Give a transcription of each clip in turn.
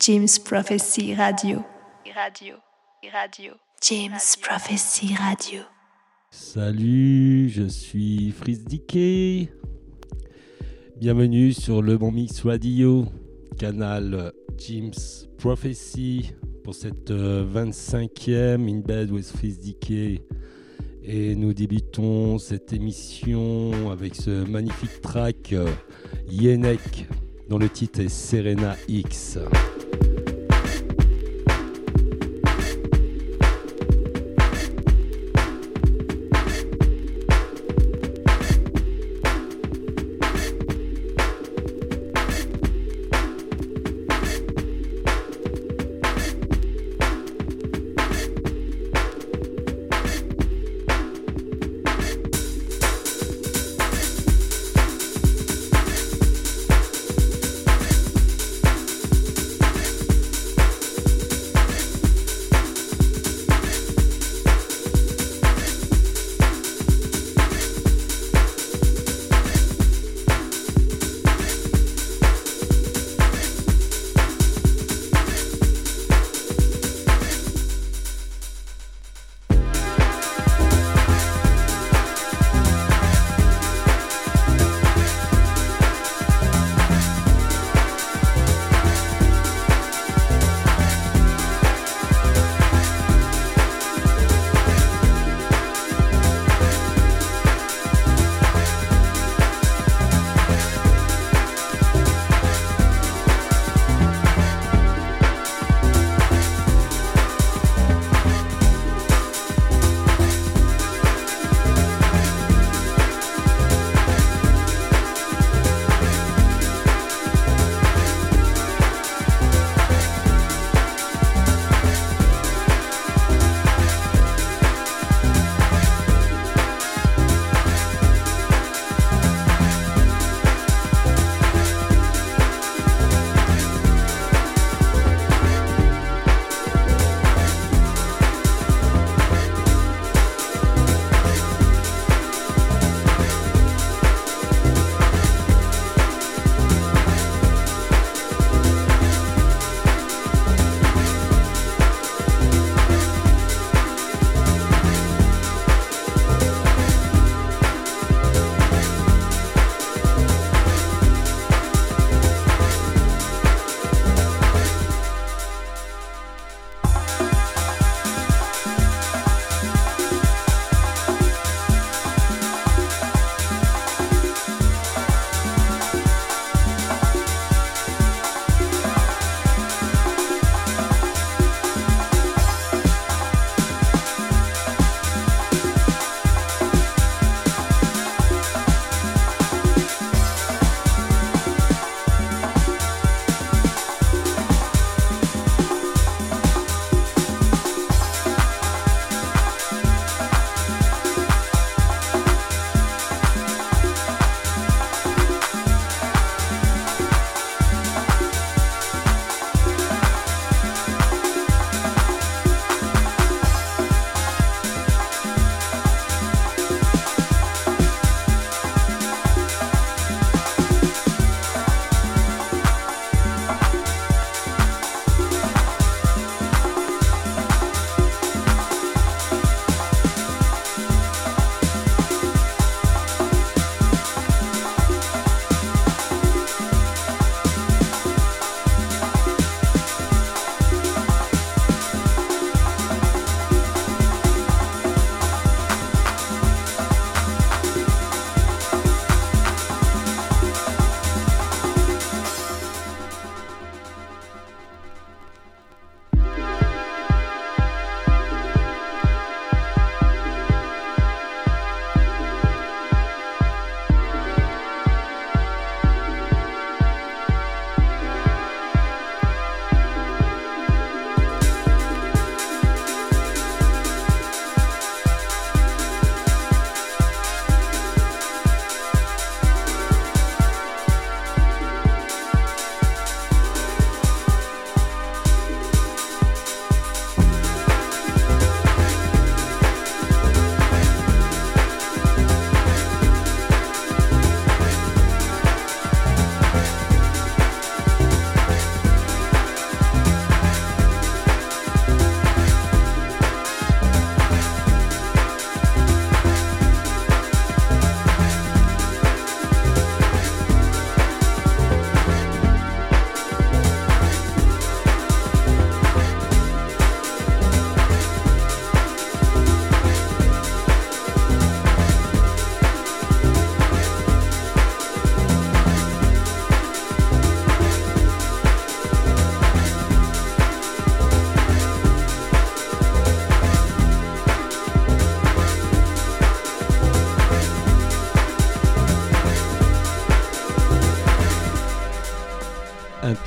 James Prophecy Radio. Radio. Radio. James Prophecy Radio. Salut, je suis Fritz Dickey. Bienvenue sur le Bon Mix Radio, canal James Prophecy pour cette 25e euh, In Bed with Fritz Dickey. Et nous débutons cette émission avec ce magnifique track euh, Yenek dont le titre est Serena X.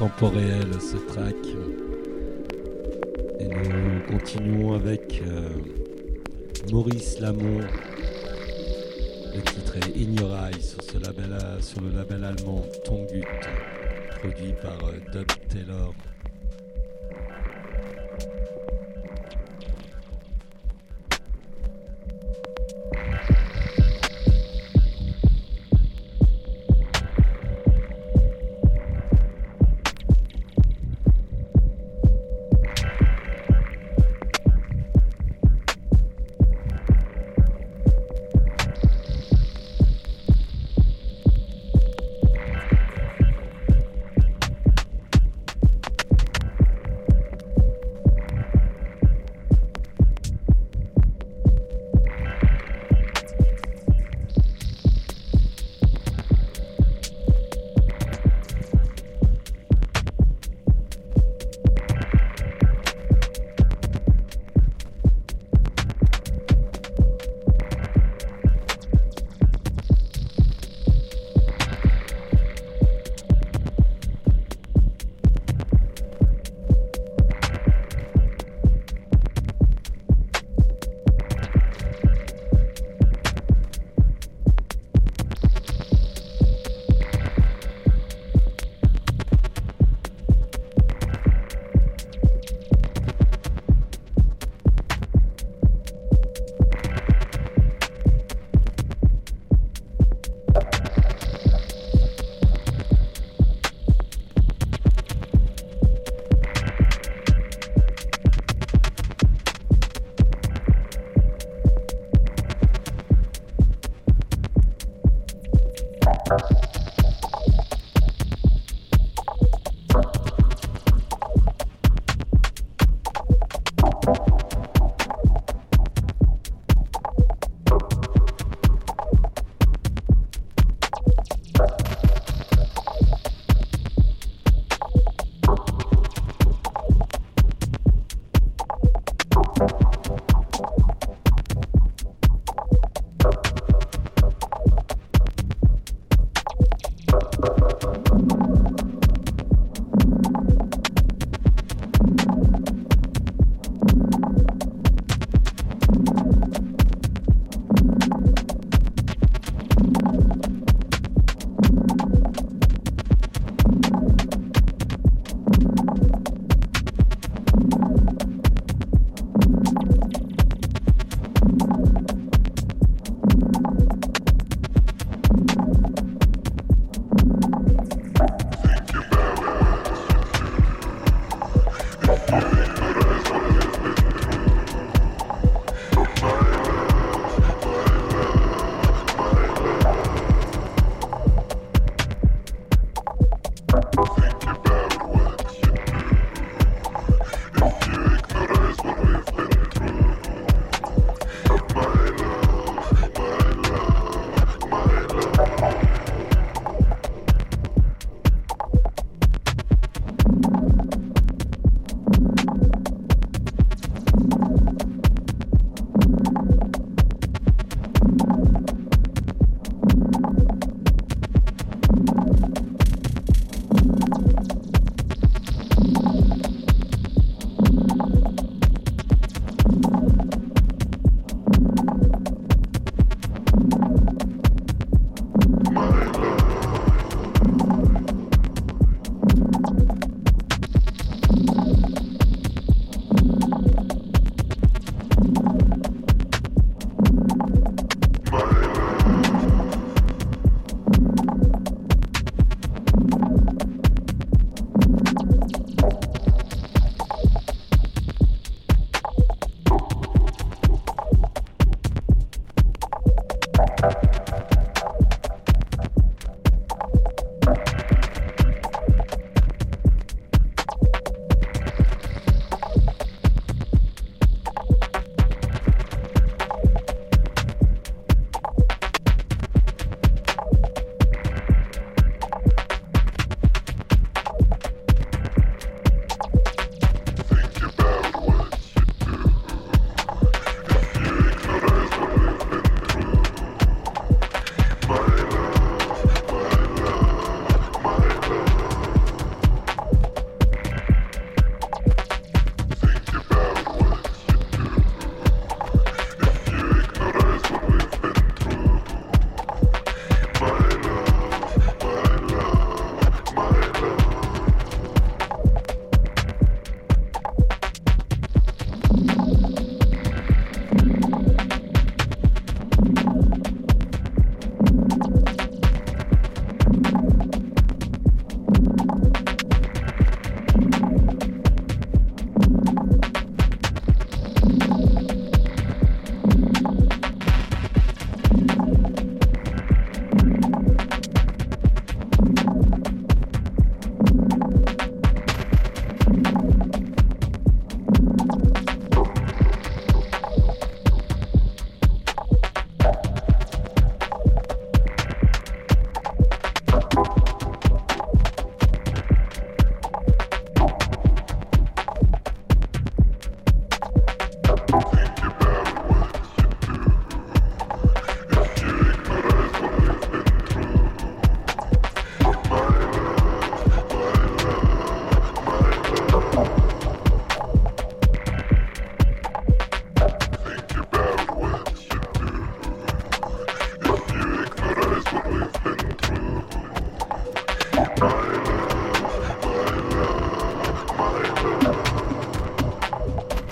Réel, ce track. Et nous continuons avec euh, Maurice Lamont. Le titre est label, sur le label allemand Tongut, produit par euh, Dub Taylor.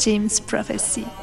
James Prophecy.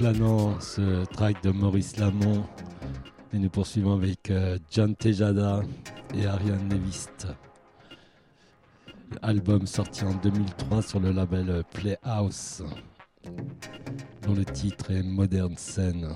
Planant ce track de Maurice Lamont. Et nous poursuivons avec euh, John Tejada et Ariane Nevist. Album sorti en 2003 sur le label Playhouse, dont le titre est Modern Scene.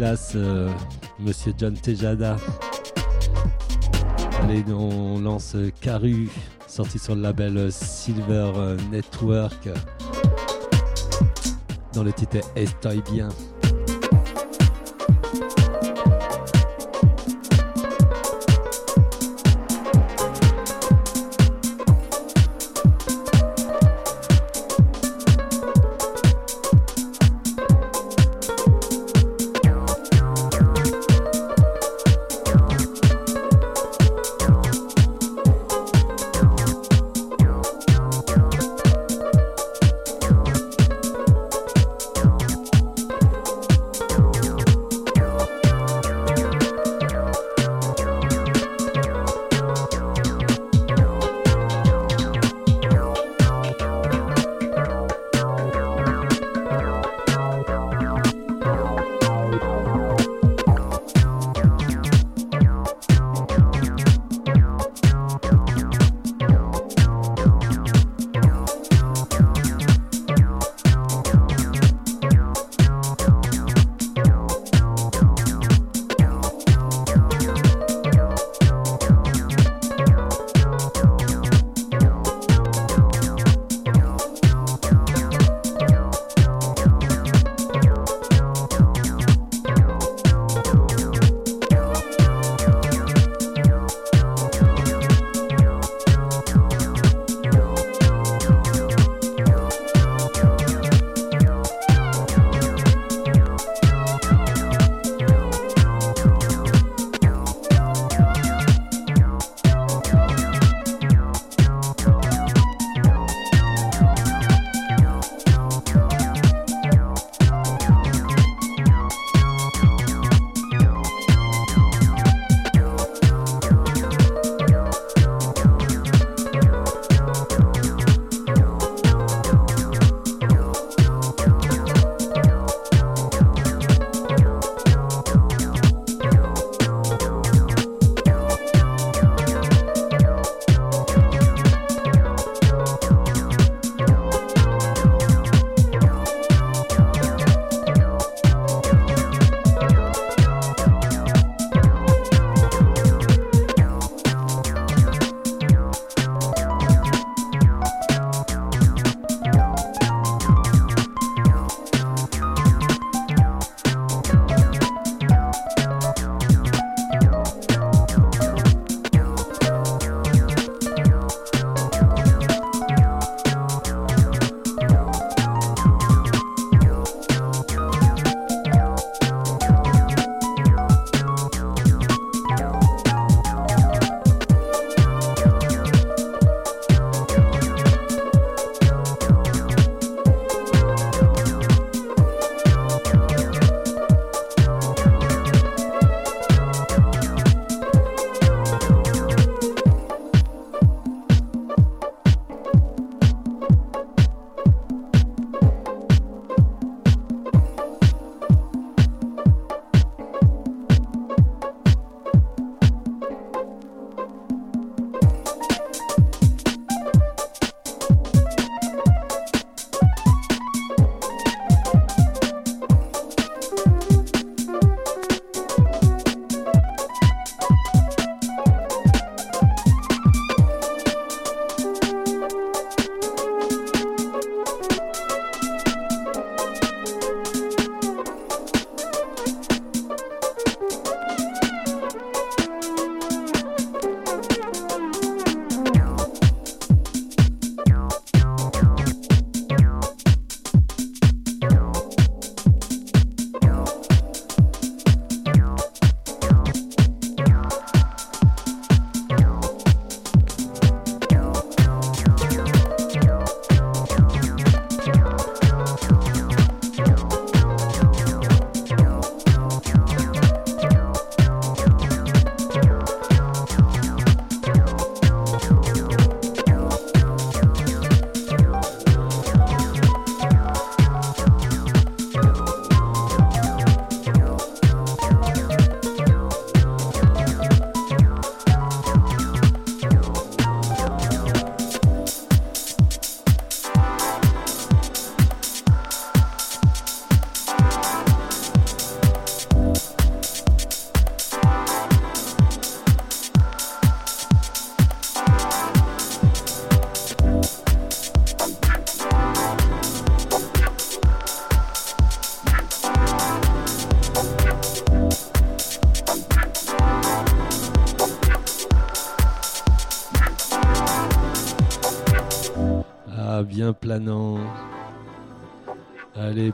Euh, Monsieur John Tejada. Allez, on lance Caru, sorti sur le label Silver Network. Dans le titre Estoy bien?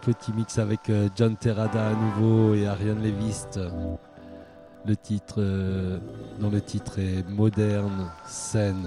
Petit mix avec euh, John Terrada à nouveau et Ariane Levist. Le titre, euh, dont le titre est Moderne Scène.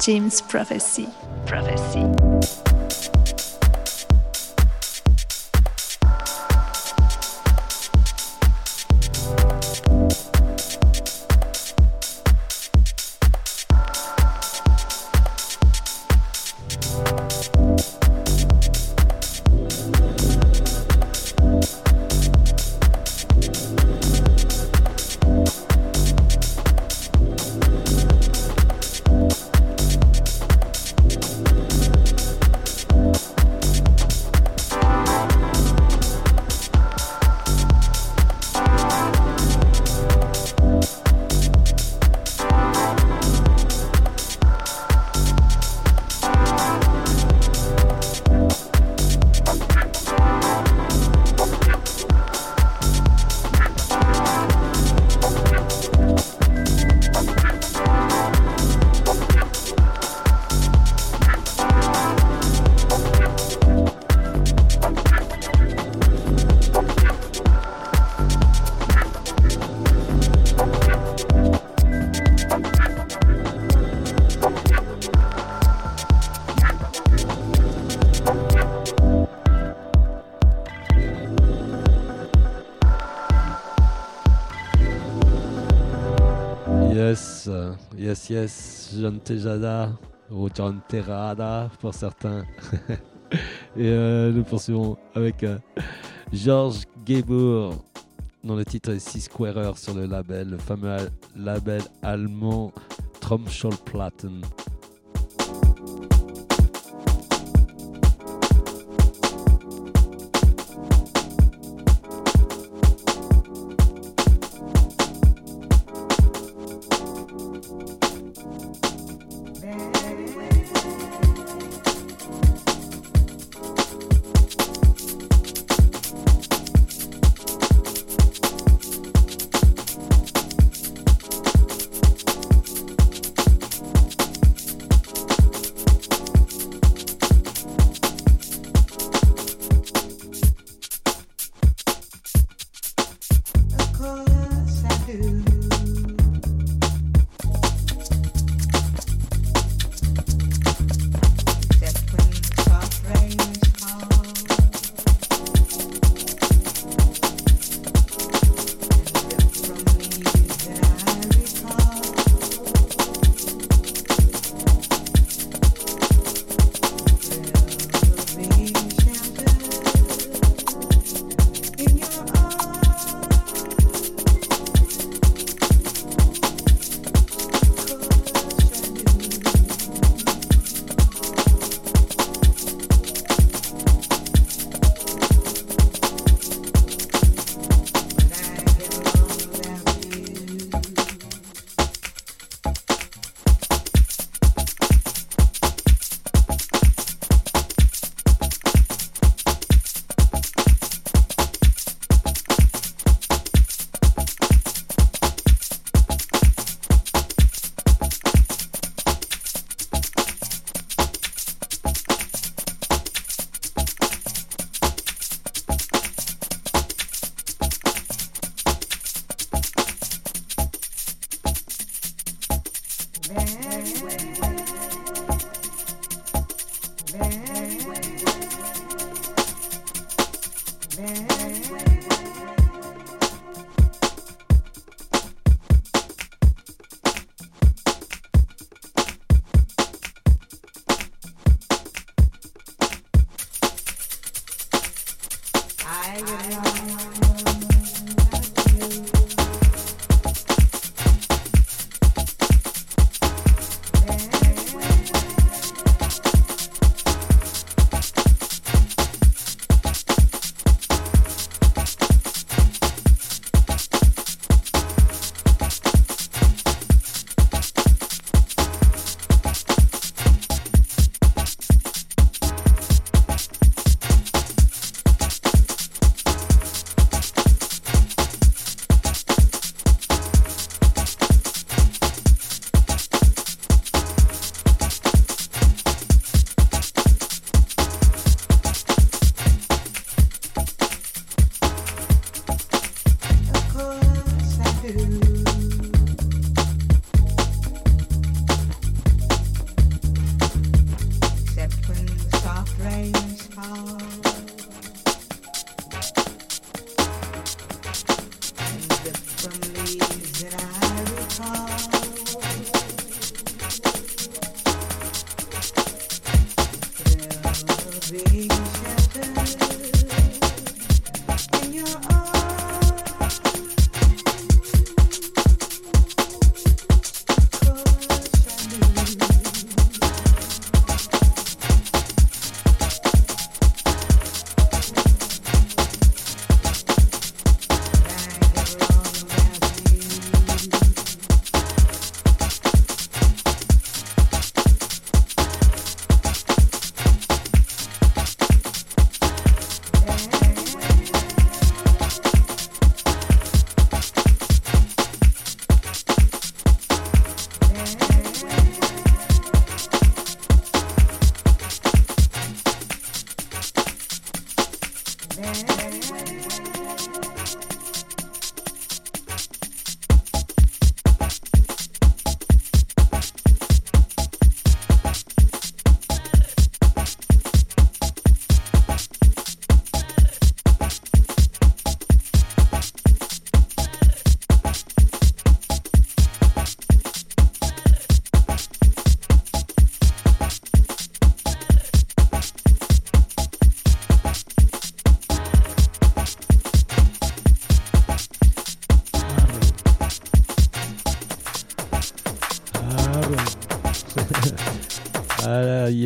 James Prophecy. Prophecy. Yes, yes, Tejada ou John pour certains. Et euh, nous poursuivons avec euh, Georges Gabor, dont le titre est Six Squarer sur le label, le fameux label allemand Tromschallplatten.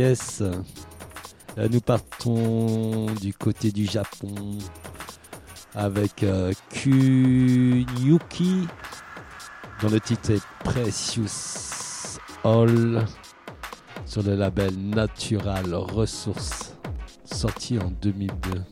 Là, nous partons du côté du Japon avec euh, Kunyuki, dont le titre est Precious All sur le label Natural Resources, sorti en 2002.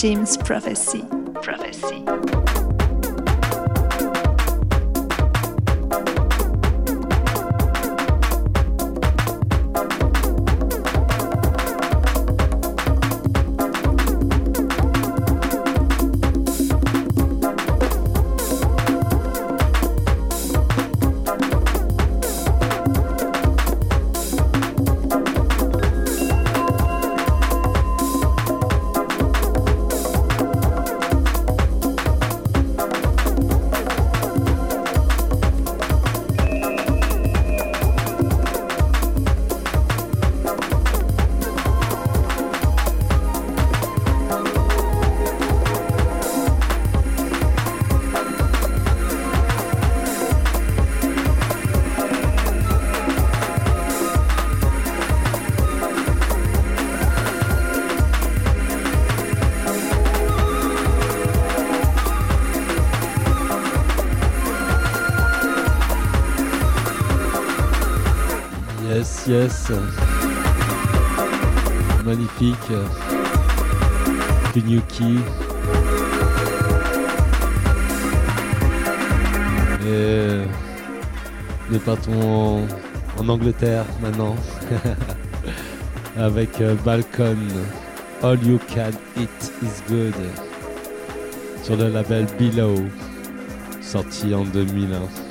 James Prophecy. Magnifique. Kenyuki. Et nous partons en, Angleterre maintenant. Avec euh, Balcon. All You Can Eat Is Good. Sur le label Below. Sorti en 2001.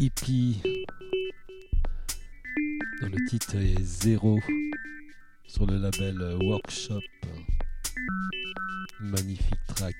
Hippie. Dont le titre est Zéro sur le label Workshop. Magnifique track.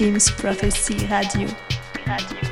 James Prophecy Radio. Radio.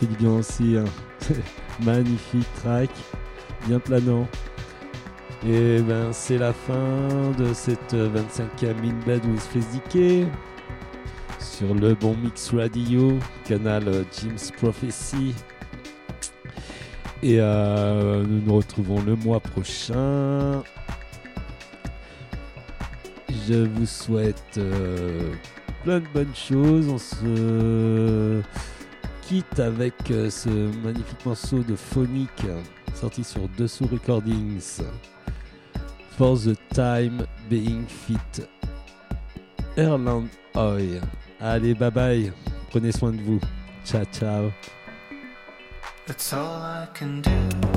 Fait du bien aussi. Hein. Magnifique track, bien planant. Et ben c'est la fin de cette 25e In Bed with Face sur le bon Mix Radio, canal Jim's Prophecy. Et euh, nous nous retrouvons le mois prochain. Je vous souhaite euh, plein de bonnes choses. On se quitte avec euh, ce magnifique morceau de phonique sorti sur Dessous Recordings. For the Time Being Fit. Erland Hoy. Allez, bye bye. Prenez soin de vous. Ciao, ciao. That's all I can do.